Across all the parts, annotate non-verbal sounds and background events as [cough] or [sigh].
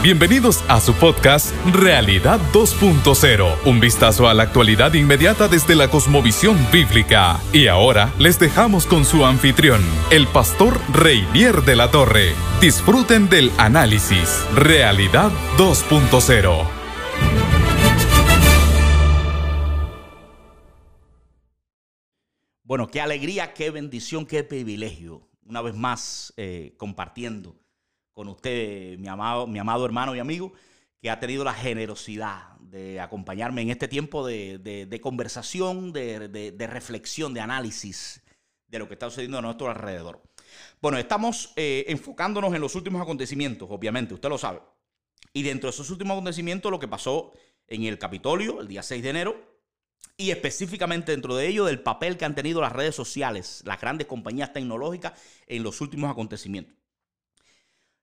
Bienvenidos a su podcast Realidad 2.0, un vistazo a la actualidad inmediata desde la cosmovisión bíblica. Y ahora les dejamos con su anfitrión, el pastor Reinier de la Torre. Disfruten del análisis Realidad 2.0. Bueno, qué alegría, qué bendición, qué privilegio. Una vez más eh, compartiendo con usted, mi amado, mi amado hermano y amigo, que ha tenido la generosidad de acompañarme en este tiempo de, conversación, de, reflexión, de análisis de lo que está sucediendo a nuestro alrededor. Bueno, estamos eh, enfocándonos en los últimos acontecimientos, obviamente, usted lo sabe. Y dentro de esos últimos acontecimientos, lo que pasó en el Capitolio el día 6 de enero, y específicamente dentro de ello del papel que han tenido las redes sociales, las grandes compañías tecnológicas en los últimos acontecimientos.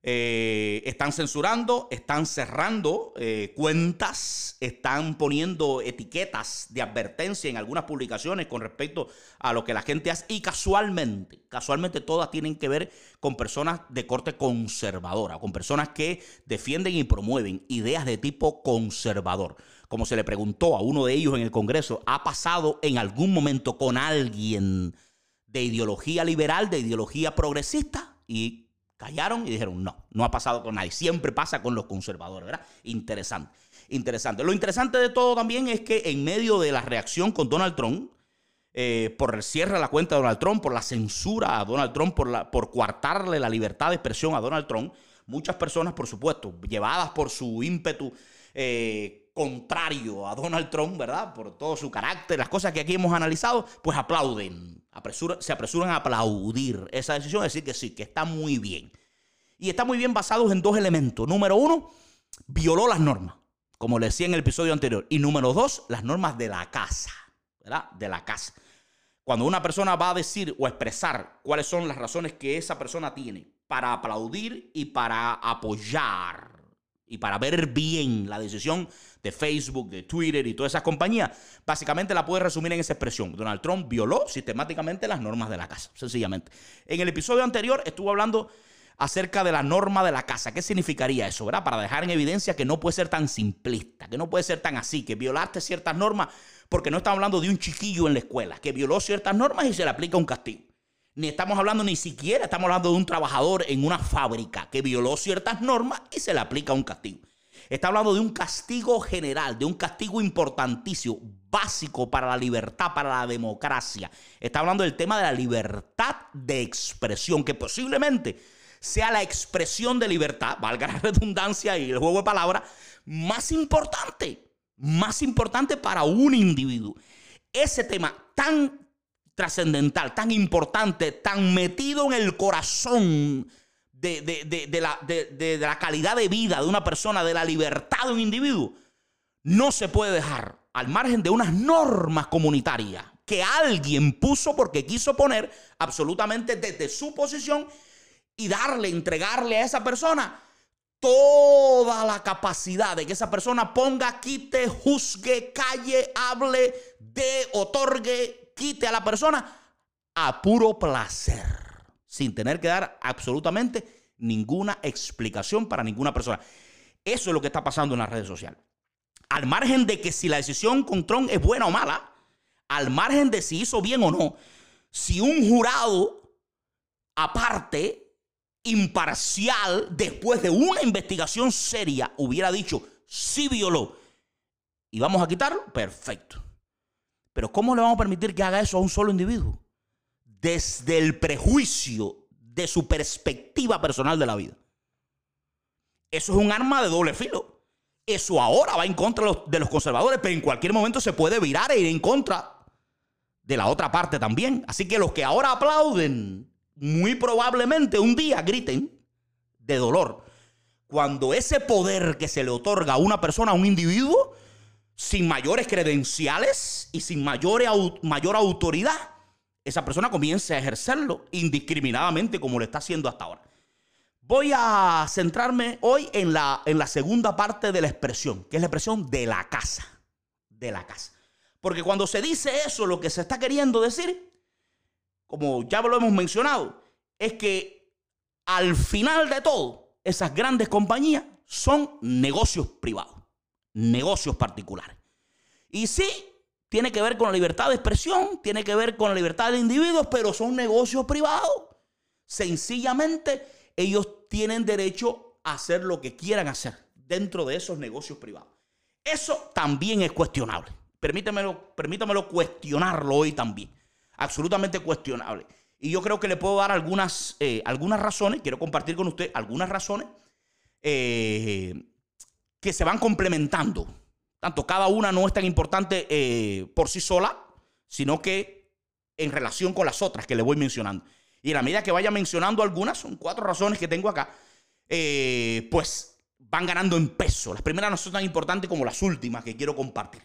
Eh, están censurando, están cerrando eh, cuentas, están poniendo etiquetas de advertencia en algunas publicaciones con respecto a lo que la gente hace. Y casualmente, casualmente todas tienen que ver con personas de corte conservadora, con personas que defienden y promueven ideas de tipo conservador. Como se le preguntó a uno de ellos en el Congreso, ¿ha pasado en algún momento con alguien de ideología liberal, de ideología progresista? Y Callaron y dijeron, no, no ha pasado con nadie. Siempre pasa con los conservadores, ¿verdad? Interesante, interesante. Lo interesante de todo también es que en medio de la reacción con Donald Trump, eh, por el cierre de la cuenta de Donald Trump, por la censura a Donald Trump, por, por coartarle la libertad de expresión a Donald Trump, muchas personas, por supuesto, llevadas por su ímpetu eh, contrario a Donald Trump, ¿verdad? Por todo su carácter, las cosas que aquí hemos analizado, pues aplauden se apresuran a aplaudir esa decisión, decir que sí, que está muy bien. Y está muy bien basados en dos elementos. Número uno, violó las normas, como le decía en el episodio anterior. Y número dos, las normas de la casa, ¿verdad? De la casa. Cuando una persona va a decir o expresar cuáles son las razones que esa persona tiene para aplaudir y para apoyar y para ver bien la decisión de Facebook, de Twitter y todas esas compañías, básicamente la puede resumir en esa expresión. Donald Trump violó sistemáticamente las normas de la casa, sencillamente. En el episodio anterior estuvo hablando acerca de la norma de la casa. ¿Qué significaría eso, verdad? Para dejar en evidencia que no puede ser tan simplista, que no puede ser tan así, que violaste ciertas normas, porque no estamos hablando de un chiquillo en la escuela, que violó ciertas normas y se le aplica un castigo. Ni estamos hablando ni siquiera, estamos hablando de un trabajador en una fábrica que violó ciertas normas y se le aplica un castigo. Está hablando de un castigo general, de un castigo importantísimo, básico para la libertad, para la democracia. Está hablando del tema de la libertad de expresión, que posiblemente sea la expresión de libertad, valga la [laughs] redundancia y el juego de palabras, más importante, más importante para un individuo. Ese tema tan trascendental, tan importante, tan metido en el corazón de, la, de, la calidad de vida de una persona, de la libertad de un individuo, no se puede dejar al margen de unas normas comunitarias que alguien puso porque quiso poner absolutamente desde su posición y darle, entregarle a esa persona toda la capacidad de que esa persona ponga, quite, juzgue, calle, hable, dé, otorgue, quite a la persona a puro placer sin tener que dar absolutamente ninguna explicación para ninguna persona. Eso es lo que está pasando en las redes sociales. Al margen de que si la decisión con Trump es buena o mala, al margen de si hizo bien o no, si un jurado aparte, imparcial, después de una investigación seria, hubiera dicho, sí violó, y vamos a quitarlo, perfecto. Pero ¿cómo le vamos a permitir que haga eso a un solo individuo? desde el prejuicio de su perspectiva personal de la vida. Eso es un arma de doble filo. Eso ahora va en contra de los conservadores, pero en cualquier momento se puede virar e ir en contra de la otra parte también. Así que los que ahora aplauden, muy probablemente un día griten de dolor. Cuando ese poder que se le otorga a una persona, a un individuo, sin mayores credenciales y sin mayor, mayor autoridad, esa persona comience a ejercerlo indiscriminadamente como lo está haciendo hasta ahora. Voy a centrarme hoy en la, en la segunda parte de la expresión, que es la expresión de la casa. De la casa. Porque cuando se dice eso, lo que se está queriendo decir, como ya lo hemos mencionado, es que al final de todo, esas grandes compañías son negocios privados, negocios particulares. Y sí, tiene que ver con la libertad de expresión, tiene que ver con la libertad de individuos, pero son negocios privados. Sencillamente, ellos tienen derecho a hacer lo que quieran hacer dentro de esos negocios privados. Eso también es cuestionable. Permítamelo, permítamelo cuestionarlo hoy también. Absolutamente cuestionable. Y yo creo que le puedo dar algunas, eh, algunas razones, quiero compartir con usted algunas razones eh, que se van complementando. Tanto cada una no es tan importante eh, por sí sola, sino que en relación con las otras que le voy mencionando. Y en la medida que vaya mencionando algunas, son cuatro razones que tengo acá, pues van ganando en peso. Las primeras no son tan importantes como las últimas que quiero compartir.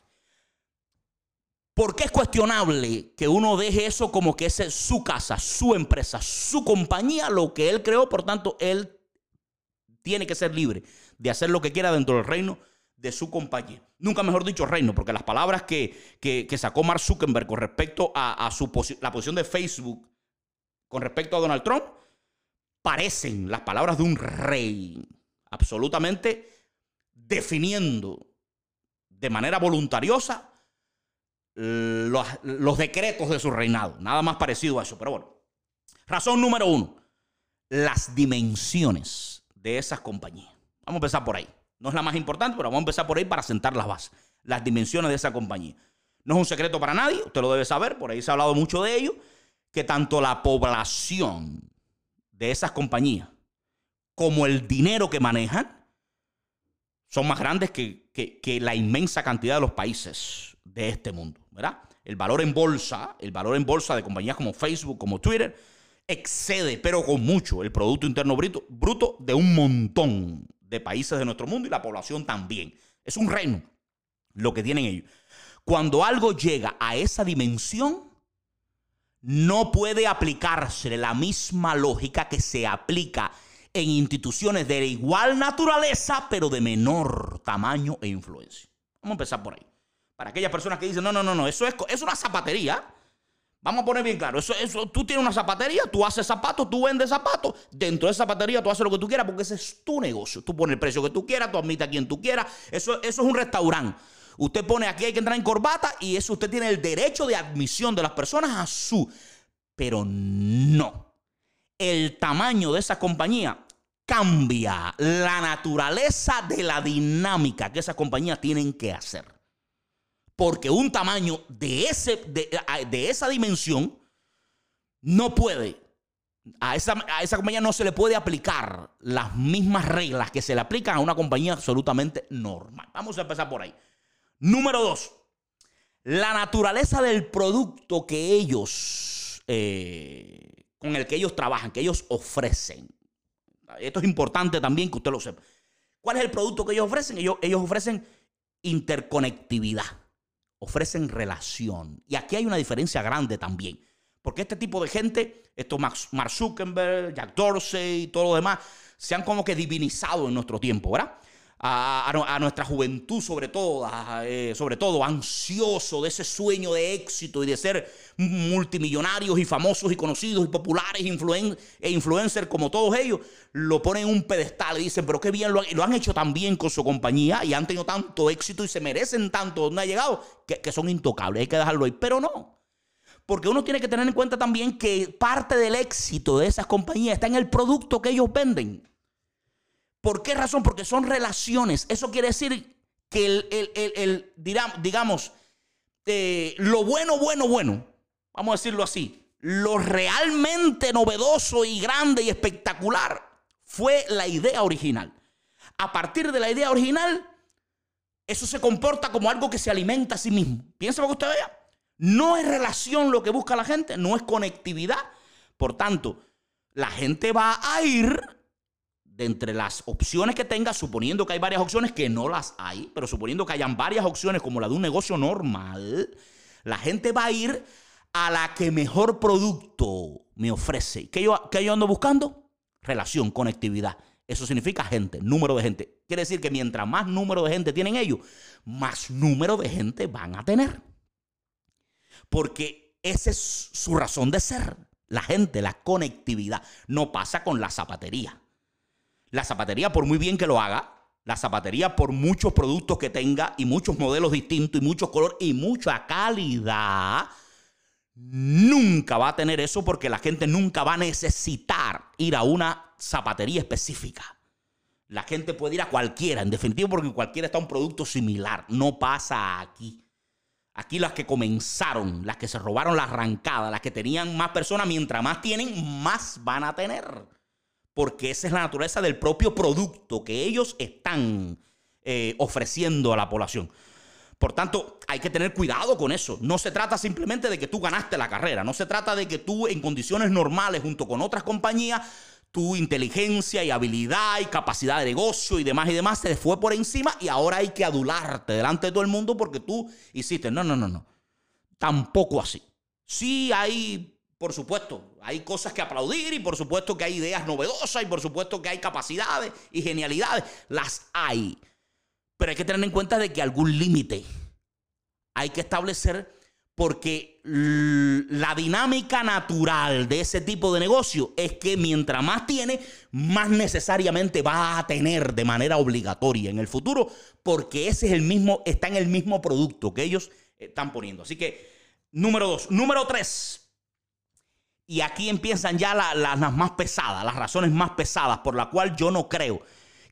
¿Por qué es cuestionable que uno deje eso como que es su casa, su empresa, su compañía, lo que él creó? Por tanto, él tiene que ser libre de hacer lo que quiera dentro del reino de su compañía. Nunca mejor dicho reino, porque las palabras que, sacó Mark Zuckerberg con respecto a, su la posición de Facebook con respecto a Donald Trump parecen las palabras de un rey, absolutamente definiendo de manera voluntariosa los, decretos de su reinado. Nada más parecido a eso. Pero bueno. Razón número uno. Las dimensiones de esas compañías. Vamos a empezar por ahí. No es la más importante, pero vamos a empezar por ahí para sentar las bases. Las dimensiones de esa compañía. No es un secreto para nadie, usted lo debe saber, por ahí se ha hablado mucho de ello, que tanto la población de esas compañías como el dinero que manejan son más grandes que, que la inmensa cantidad de los países de este mundo. El valor en bolsa, el valor en bolsa de compañías como Facebook, como Twitter, excede, pero con mucho, el Producto Interno Bruto, de un montón de países de nuestro mundo y la población también. Es un reino lo que tienen ellos. Cuando algo llega a esa dimensión, no puede aplicarse la misma lógica que se aplica en instituciones de igual naturaleza, pero de menor tamaño e influencia. Vamos a empezar por ahí. Para aquellas personas que dicen, no, no, no, no, eso es, es una zapatería. Vamos a poner bien claro, tú tienes una zapatería, tú haces zapatos, tú vendes zapatos, dentro de esa zapatería tú haces lo que tú quieras porque ese es tu negocio. Tú pones el precio que tú quieras, tú admites a quien tú quieras, eso, eso es un restaurante. Usted pone aquí hay que entrar en corbata y eso usted tiene el derecho de admisión de las personas a su. Pero no. El tamaño de esa compañía cambia la naturaleza de la dinámica que esas compañías tienen que hacer porque un tamaño de, ese, de, esa dimensión no puede, a esa, a esa compañía no se le puede aplicar las mismas reglas que se le aplican a una compañía absolutamente normal. Vamos a empezar por ahí. Número dos, la naturaleza del producto que ellos, eh, con el que ellos trabajan, que ellos ofrecen. Esto es importante también que usted lo sepa. ¿Cuál es el producto que ellos ofrecen? Ellos, ellos ofrecen interconectividad ofrecen relación. Y aquí hay una diferencia grande también. Porque este tipo de gente, estos Mark Zuckerberg, Jack Dorsey y todo lo demás, se han como que divinizado en nuestro tiempo, ¿verdad? A, nuestra juventud sobre todo, eh, sobre todo ansioso de ese sueño de éxito y de ser multimillonarios y famosos y conocidos y populares e influencers como todos ellos, lo ponen en un pedestal y dicen, pero qué bien, lo han, lo han hecho tan bien con su compañía y han tenido tanto éxito y se merecen tanto donde ha llegado, que, que son intocables, hay que dejarlo ahí, pero no. Porque uno tiene que tener en cuenta también que parte del éxito de esas compañías está en el producto que ellos venden. ¿Por qué razón? Porque son relaciones. Eso quiere decir que el, digamos, eh, lo bueno, bueno, bueno, vamos a decirlo así, lo realmente novedoso y grande y espectacular fue la idea original. A partir de la idea original, eso se comporta como algo que se alimenta a sí mismo. Piensa lo que usted vea. No es relación lo que busca la gente, no es conectividad. Por tanto, la gente va a ir entre las opciones que tenga, suponiendo que hay varias opciones que no las hay, pero suponiendo que hayan varias opciones como la de un negocio normal, la gente va a ir a la que mejor producto me ofrece. ¿Qué yo, qué yo ando buscando? Relación, conectividad. Eso significa gente, número de gente. Quiere decir que mientras más número de gente tienen ellos, más número de gente van a tener. Porque esa es su razón de ser. La gente, la conectividad. No pasa con la zapatería. La zapatería, por muy bien que lo haga, La zapatería, por muchos productos que tenga y muchos modelos distintos y muchos colores y mucha calidad, nunca va a tener eso porque la gente nunca va a necesitar ir a una zapatería específica. La gente puede ir a cualquiera, en definitiva, porque cualquiera está un producto similar. No pasa aquí. Aquí las que comenzaron, las que se robaron la arrancada, las que tenían más personas, mientras más tienen, más van a tener. Porque esa es la naturaleza del propio producto que ellos están eh, ofreciendo a la población. Por tanto, hay que tener cuidado con eso. No se trata simplemente de que tú ganaste la carrera. No se trata de que tú en condiciones normales junto con otras compañías, tu inteligencia y habilidad y capacidad de negocio y demás y demás se fue por encima y ahora hay que adularte delante de todo el mundo porque tú hiciste. No, no, no, no. Tampoco así. Sí hay, por supuesto, hay cosas que aplaudir y por supuesto que hay ideas novedosas y por supuesto que hay capacidades y genialidades. Las hay. Pero hay que tener en cuenta de que algún límite hay que establecer porque la dinámica natural de ese tipo de negocio es que mientras más tiene, más necesariamente va a tener de manera obligatoria en el futuro, porque ese es el mismo, está en el mismo producto que ellos están poniendo. Así que, número dos. Número tres. Y aquí empiezan ya las más pesadas, las razones más pesadas por la cual yo no creo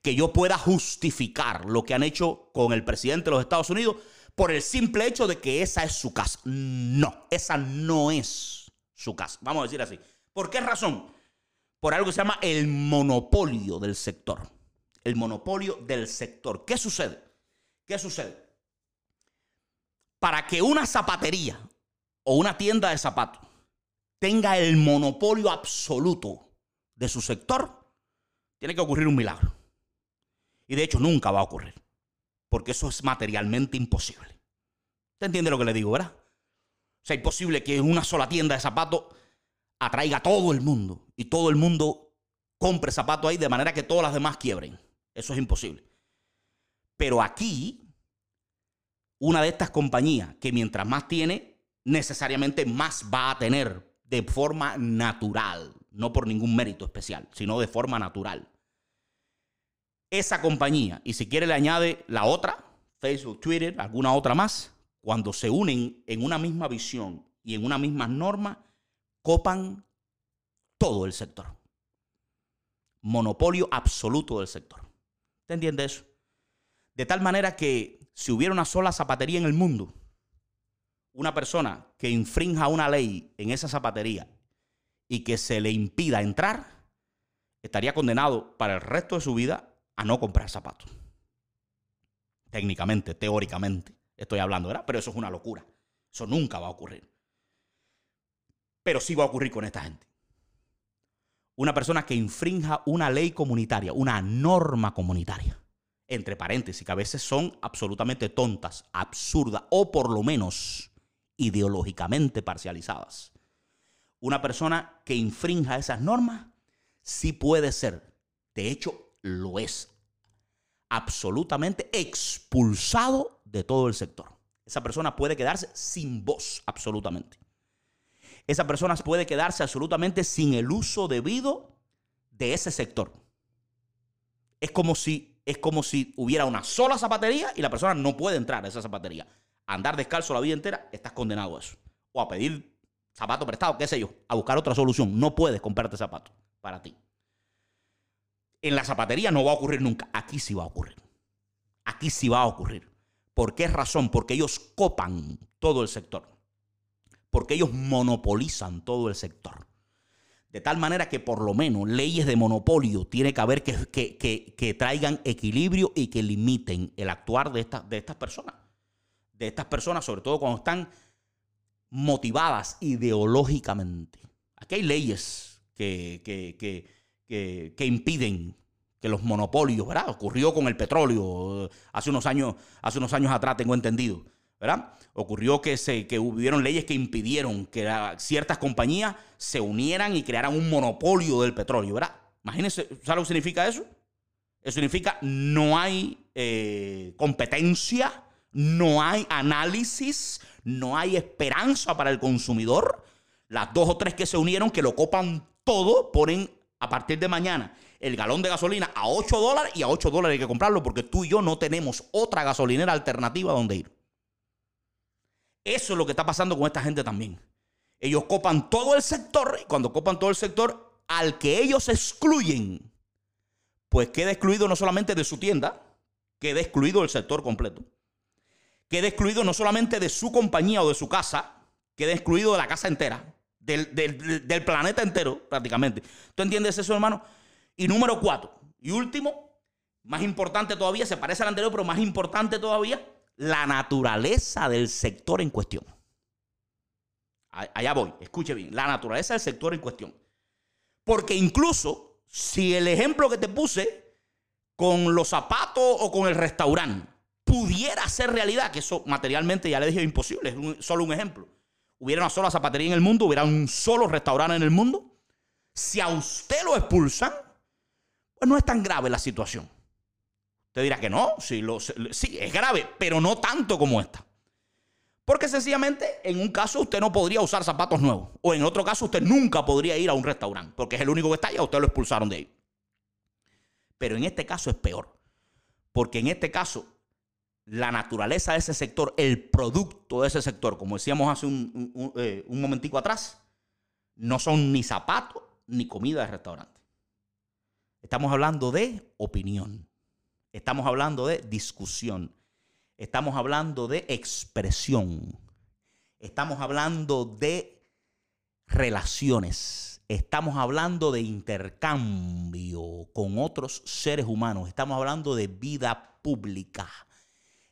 que yo pueda justificar lo que han hecho con el presidente de los Estados Unidos por el simple hecho de que esa es su casa. No, esa no es su casa. Vamos a decir así. ¿Por qué razón? Por algo que se llama el monopolio del sector. El monopolio del sector. ¿Qué sucede? ¿Qué sucede? Para que una zapatería o una tienda de zapatos tenga el monopolio absoluto de su sector, tiene que ocurrir un milagro. Y de hecho nunca va a ocurrir. Porque eso es materialmente imposible. ¿Usted entiende lo que le digo, verdad? O sea, imposible que una sola tienda de zapatos atraiga a todo el mundo y todo el mundo compre zapatos ahí de manera que todas las demás quiebren. Eso es imposible. Pero aquí, una de estas compañías que mientras más tiene, necesariamente más va a tener de forma natural, no por ningún mérito especial, sino de forma natural esa compañía y si quiere le añade la otra, Facebook, Twitter, alguna otra más, cuando se unen en una misma visión y en una misma norma, copan todo el sector. Monopolio absoluto del sector. ¿Te entiende eso? De tal manera que si hubiera una sola zapatería en el mundo, una persona que infrinja una ley en esa zapatería y que se le impida entrar, estaría condenado para el resto de su vida a no comprar zapatos. Técnicamente, teóricamente, estoy hablando, ¿verdad? Pero eso es una locura. Eso nunca va a ocurrir. Pero sí va a ocurrir con esta gente. Una persona que infrinja una ley comunitaria, una norma comunitaria, entre paréntesis, que a veces son absolutamente tontas, absurdas o por lo menos ideológicamente parcializadas. Una persona que infrinja esas normas sí puede ser, de hecho, lo es absolutamente expulsado de todo el sector. Esa persona puede quedarse sin voz, absolutamente. Esa persona puede quedarse absolutamente sin el uso debido de ese sector. Es como si, es como si hubiera una sola zapatería y la persona no puede entrar a esa zapatería. Andar descalzo la vida entera, estás condenado a eso. O a pedir zapato prestado, qué sé yo, a buscar otra solución. No puedes comprarte zapatos para ti. En la zapatería no va a ocurrir nunca. Aquí sí va a ocurrir. Aquí sí va a ocurrir. ¿Por qué razón? Porque ellos copan todo el sector. Porque ellos monopolizan todo el sector. De tal manera que por lo menos leyes de monopolio tiene que haber que, que, traigan equilibrio y que limiten el actuar de, de estas personas. De estas personas, sobre todo cuando están motivadas ideológicamente. Aquí hay leyes que, que, impiden que los monopolios, ¿verdad? Ocurrió con el petróleo eh, hace unos años, hace unos años atrás, tengo entendido, ¿verdad? Ocurrió que, se, que hubieron leyes que impidieron que ciertas compañías se unieran y crearan un monopolio del petróleo, ¿verdad? Imagínense, ¿sabes lo que significa eso? Eso significa no hay eh, competencia, no hay análisis, no hay esperanza para el consumidor. Las dos o tres que se unieron, que lo copan todo, ponen a partir de mañana el galón de gasolina a 8 dólares y a 8 dólares hay que comprarlo porque tú y yo no tenemos otra gasolinera alternativa donde ir. Eso es lo que está pasando con esta gente también. Ellos copan todo el sector y cuando copan todo el sector, al que ellos excluyen, pues queda excluido no solamente de su tienda, queda excluido del sector completo. Queda excluido no solamente de su compañía o de su casa, queda excluido de la casa entera, del, del planeta entero prácticamente. ¿Tú entiendes eso, hermano? Y número cuatro, y último, más importante todavía, se parece al anterior, pero más importante todavía, la naturaleza del sector en cuestión. Allá voy, escuche bien, la naturaleza del sector en cuestión. Porque incluso si el ejemplo que te puse con los zapatos o con el restaurante pudiera ser realidad, que eso materialmente ya le dije imposible, es solo un ejemplo. Hubiera una sola zapatería en el mundo, hubiera un solo restaurante en el mundo. Si a usted lo expulsan, pues no es tan grave la situación. Usted dirá que no, sí, lo, sí, es grave, pero no tanto como esta. Porque sencillamente en un caso usted no podría usar zapatos nuevos. O en otro caso usted nunca podría ir a un restaurante. Porque es el único que está allá, usted lo expulsaron de ahí. Pero en este caso es peor. Porque en este caso la naturaleza de ese sector, el producto de ese sector, como decíamos hace un, un, eh, momentico atrás, no son ni zapatos ni comida de restaurante. Estamos hablando de opinión. Estamos hablando de discusión. Estamos hablando de expresión. Estamos hablando de relaciones. Estamos hablando de intercambio con otros seres humanos. Estamos hablando de vida pública.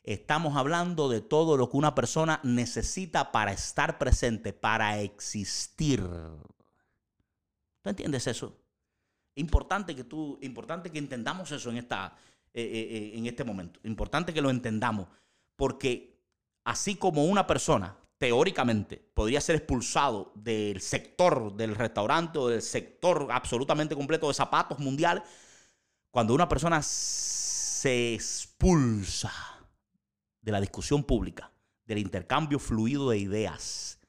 Estamos hablando de todo lo que una persona necesita para estar presente, para existir. ¿Tú entiendes eso? Importante que tú, importante que entendamos eso en esta, eh, eh, eh, en este momento. Importante que lo entendamos, porque así como una persona teóricamente podría ser expulsado del sector del restaurante o del sector absolutamente completo de zapatos mundial, cuando una persona se expulsa de la discusión pública, del intercambio fluido de ideas,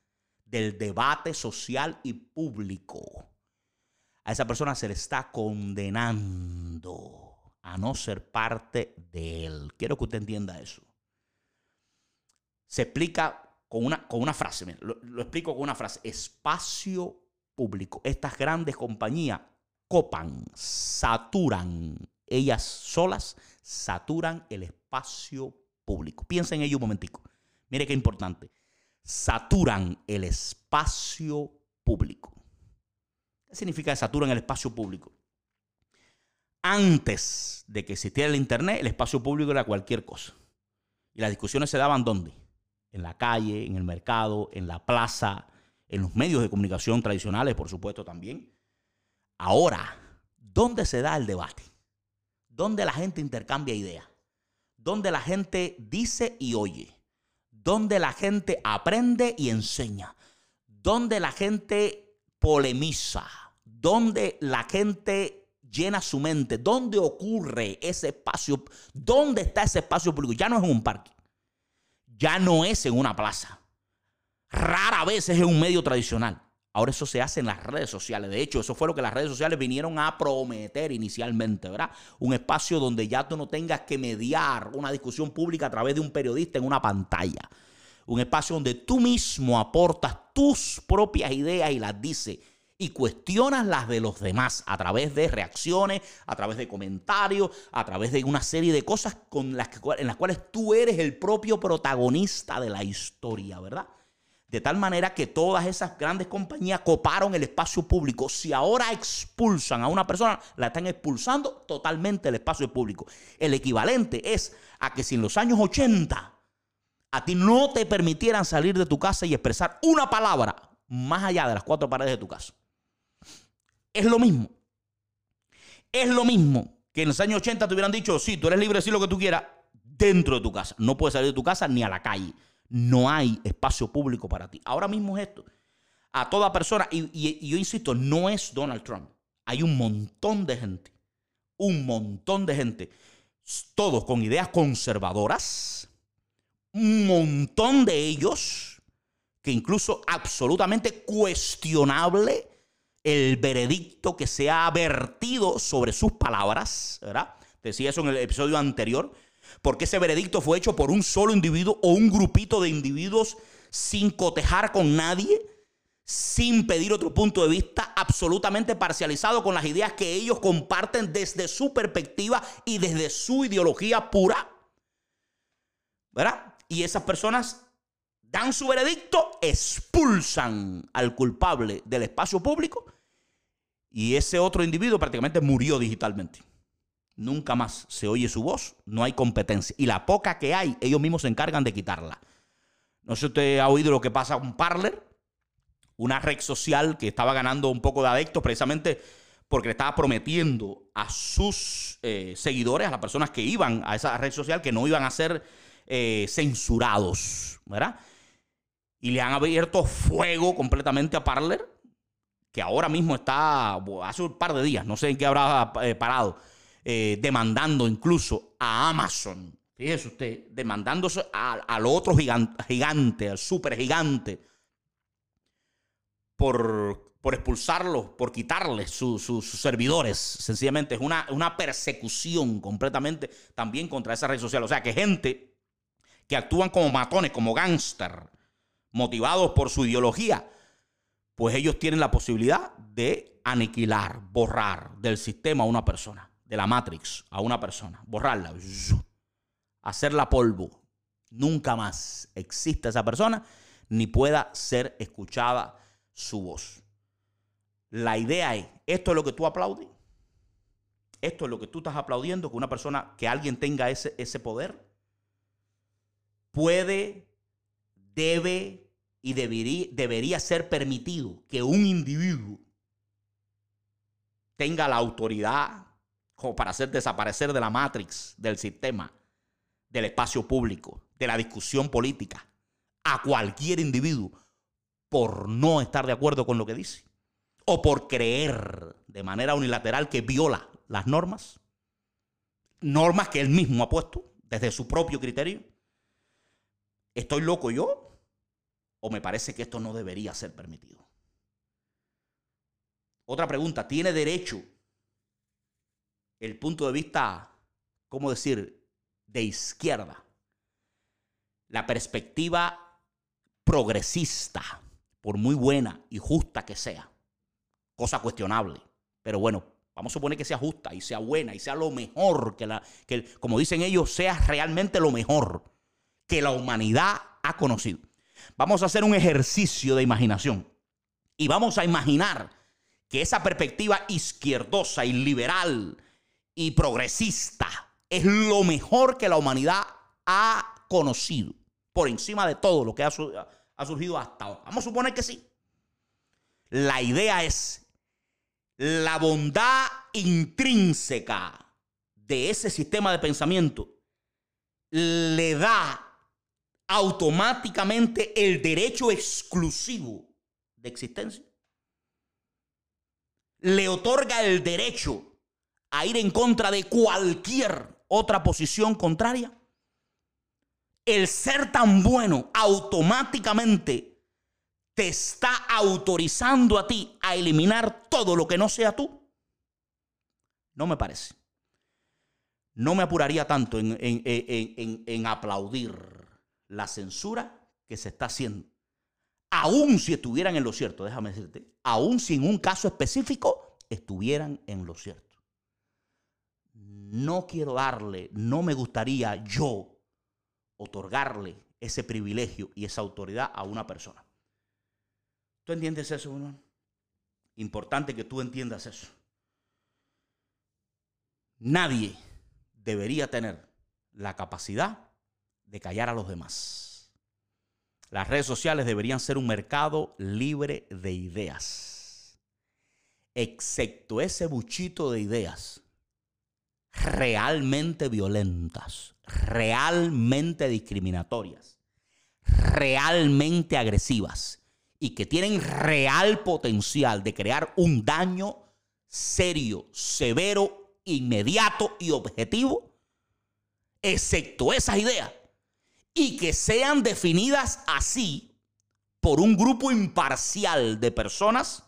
del debate social y público, a esa persona se le está condenando a no ser parte de él. Quiero que usted entienda eso. Se explica con una, con una frase, lo, lo explico con una frase, espacio público. Estas grandes compañías copan, saturan, ellas solas saturan el espacio público. Piensa en ello un momentico. Mire qué importante. Saturan el espacio público. ¿Qué significa saturan el espacio público? antes de que existiera el Internet, el espacio público era cualquier cosa. Y las discusiones se daban ¿dónde? En la calle, en el mercado, en la plaza, en los medios de comunicación tradicionales, por supuesto, también. Ahora, ¿dónde se da el debate? ¿Dónde la gente intercambia ideas? ¿Dónde la gente dice y oye? ¿Dónde la gente aprende y enseña? ¿Dónde la gente polemiza? ¿Dónde la gente llena su mente. ¿Dónde ocurre ese espacio? ¿Dónde está ese espacio público? Ya no es en un parque. Ya no es en una plaza. Rara vez es en un medio tradicional. Ahora eso se hace en las redes sociales. De hecho, eso fue lo que las redes sociales vinieron a prometer inicialmente, ¿verdad? Un espacio donde ya tú no tengas que mediar una discusión pública a través de un periodista en una pantalla. Un espacio donde tú mismo aportas tus propias ideas y las dices y cuestionas las de los demás a través de reacciones, a través de comentarios, a través de una serie de cosas con las en las cuales tú eres el propio protagonista de la historia, ¿verdad? De tal manera que todas esas grandes compañías coparon el espacio público. Si ahora expulsan a una persona, la están expulsando totalmente del espacio público. El equivalente es a que si en los años 80 a ti no te permitieran salir de tu casa y expresar una palabra más allá de las cuatro paredes de tu casa, es lo mismo. Es lo mismo que en los años 80 te hubieran dicho, sí, tú eres libre de decir lo que tú quieras dentro de tu casa. No puedes salir de tu casa ni a la calle. No hay espacio público para ti. Ahora mismo es esto. A toda persona, y, yo insisto, no es Donald Trump. Hay un montón de gente. Un montón de gente. Todos con ideas conservadoras. Un montón de ellos que incluso absolutamente cuestionable el veredicto que se ha vertido sobre sus palabras, ¿verdad? Decía eso en el episodio anterior, porque ese veredicto fue hecho por un solo individuo o un grupito de individuos sin cotejar con nadie, sin pedir otro punto de vista, absolutamente parcializado con las ideas que ellos comparten desde su perspectiva y desde su ideología pura. ¿Verdad? Y esas personas dan su veredicto, expulsan al culpable del espacio público y ese otro individuo prácticamente murió digitalmente. Nunca más se oye su voz, no hay competencia. Y la poca que hay, ellos mismos se encargan de quitarla. No sé si usted ha oído lo que pasa con Parler, una red social que estaba ganando un poco de adeptos precisamente porque le estaba prometiendo a sus eh, seguidores, a las personas que iban a esa red social, que no iban a ser eh, censurados, ¿verdad? Y le han abierto fuego completamente a Parler, que ahora mismo está, hace un par de días, no sé en qué habrá eh, parado, demandando incluso a Amazon. Fíjese usted, demandándose al otro gigante, gigante, al super gigante, por, por expulsarlos, por quitarles sus servidores. Sencillamente es una, una persecución completamente también contra esa red social. O sea, que gente que actúan como matones, como gángster, motivados por su ideología, pues ellos tienen la posibilidad de aniquilar, borrar del sistema a una persona, de la Matrix a una persona, borrarla, hacerla polvo. Nunca más existe esa persona ni pueda ser escuchada su voz. La idea es, esto es lo que tú aplaudes. Esto es lo que tú estás aplaudiendo, que una persona, que alguien tenga ese, ese poder, puede, debe y debería, debería ser permitido que un individuo tenga la autoridad como para hacer desaparecer de la matrix, del sistema, del espacio público, de la discusión política, a cualquier individuo por no estar de acuerdo con lo que dice o por creer de manera unilateral que viola las normas, normas que él mismo ha puesto desde su propio criterio. ¿Estoy loco yo? ¿O me parece que esto no debería ser permitido? Otra pregunta, ¿tiene derecho el punto de vista, cómo decir, de izquierda? La perspectiva progresista por muy buena y justa que sea, cosa cuestionable, pero bueno, vamos a suponer que sea justa y sea buena y sea lo mejor, que, la, que como dicen ellos, sea realmente lo mejor que la humanidad ha conocido. Vamos a hacer un ejercicio de imaginación y vamos a imaginar que esa perspectiva izquierdosa y liberal y progresista es lo mejor que la humanidad ha conocido, por encima de todo lo que ha, ha surgido hasta ahora. Vamos a suponer que sí. La idea es la bondad intrínseca de ese sistema de pensamiento le da automáticamente el derecho exclusivo de existencia. Le otorga el derecho a ir en contra de cualquier otra posición contraria el ser tan bueno automáticamente te está autorizando a ti a eliminar todo lo que no sea tú? No me parece. No me apuraría tanto en, aplaudir la censura que se está haciendo. Aún si estuvieran en lo cierto, déjame decirte, aún si en un caso específico estuvieran en lo cierto. No quiero darle, no me gustaría yo otorgarle ese privilegio y esa autoridad a una persona. ¿Tú entiendes eso, hermano? Importante que tú entiendas eso. Nadie debería tener la capacidad de callar a los demás. Las redes sociales deberían ser un mercado libre de ideas, excepto ese buchito de ideas realmente violentas, realmente discriminatorias, realmente agresivas y que tienen real potencial de crear un daño serio, severo, inmediato y objetivo, excepto esas ideas, y que sean definidas así por un grupo imparcial de personas,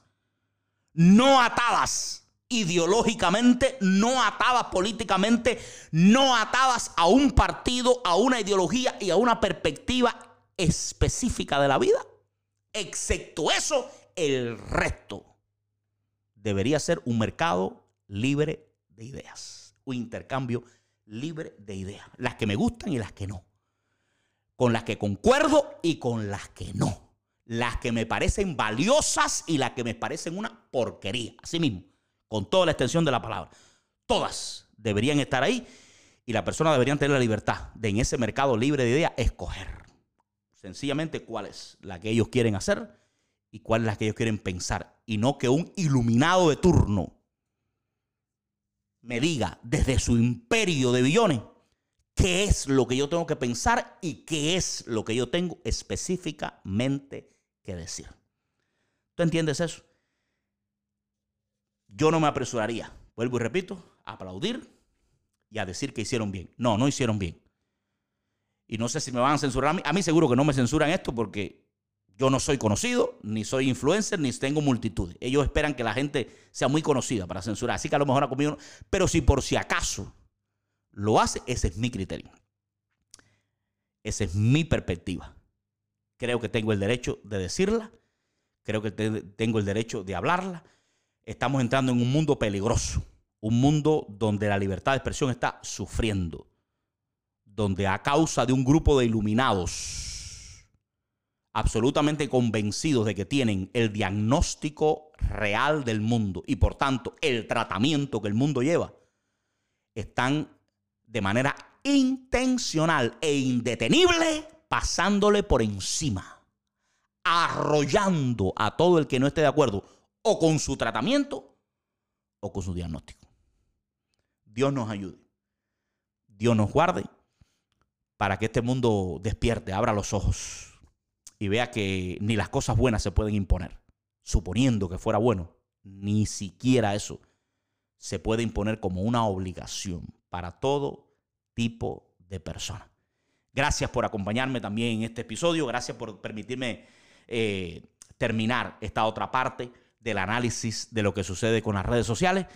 no atadas ideológicamente, no atadas políticamente, no atadas a un partido, a una ideología y a una perspectiva específica de la vida. Excepto eso, el resto debería ser un mercado libre de ideas, un intercambio libre de ideas, las que me gustan y las que no, con las que concuerdo y con las que no, las que me parecen valiosas y las que me parecen una porquería, así mismo, con toda la extensión de la palabra. Todas deberían estar ahí y la persona debería tener la libertad de en ese mercado libre de ideas escoger sencillamente cuál es la que ellos quieren hacer y cuál es la que ellos quieren pensar y no que un iluminado de turno me diga desde su imperio de billones qué es lo que yo tengo que pensar y qué es lo que yo tengo específicamente que decir. ¿Tú entiendes eso? Yo no me apresuraría, vuelvo y repito, a aplaudir y a decir que hicieron bien. No, no hicieron bien. Y no sé si me van a censurar a mí. A mí seguro que no me censuran esto porque yo no soy conocido, ni soy influencer, ni tengo multitud. Ellos esperan que la gente sea muy conocida para censurar. Así que a lo mejor conmigo no. Pero si por si acaso lo hace, ese es mi criterio. Esa es mi perspectiva. Creo que tengo el derecho de decirla. Creo que tengo el derecho de hablarla. Estamos entrando en un mundo peligroso. Un mundo donde la libertad de expresión está sufriendo. Donde a causa de un grupo de iluminados absolutamente convencidos de que tienen el diagnóstico real del mundo y por tanto el tratamiento que el mundo lleva, están de manera intencional e indetenible pasándole por encima, arrollando a todo el que no esté de acuerdo o con su tratamiento o con su diagnóstico. Dios nos ayude. Dios nos guarde para que este mundo despierte, abra los ojos y vea que ni las cosas buenas se pueden imponer. Suponiendo que fuera bueno, ni siquiera eso se puede imponer como una obligación para todo tipo de persona. Gracias por acompañarme también en este episodio. Gracias por permitirme eh, terminar esta otra parte del análisis de lo que sucede con las redes sociales.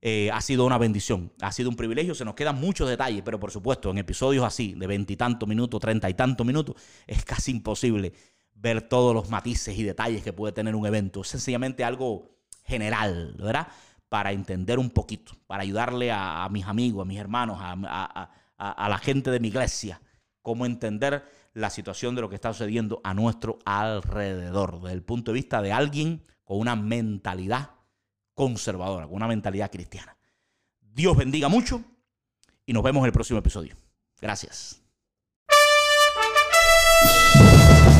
Eh, ha sido una bendición, ha sido un privilegio. Se nos quedan muchos detalles, pero por supuesto, en episodios así, de veintitantos minutos, treinta y tantos minutos, es casi imposible ver todos los matices y detalles que puede tener un evento. Es sencillamente algo general, ¿verdad? Para entender un poquito, para ayudarle a, mis amigos, a mis hermanos, a, a la gente de mi iglesia, cómo entender la situación de lo que está sucediendo a nuestro alrededor, desde el punto de vista de alguien con una mentalidad conservadora, con una mentalidad cristiana. Dios bendiga mucho y nos vemos en el próximo episodio. Gracias.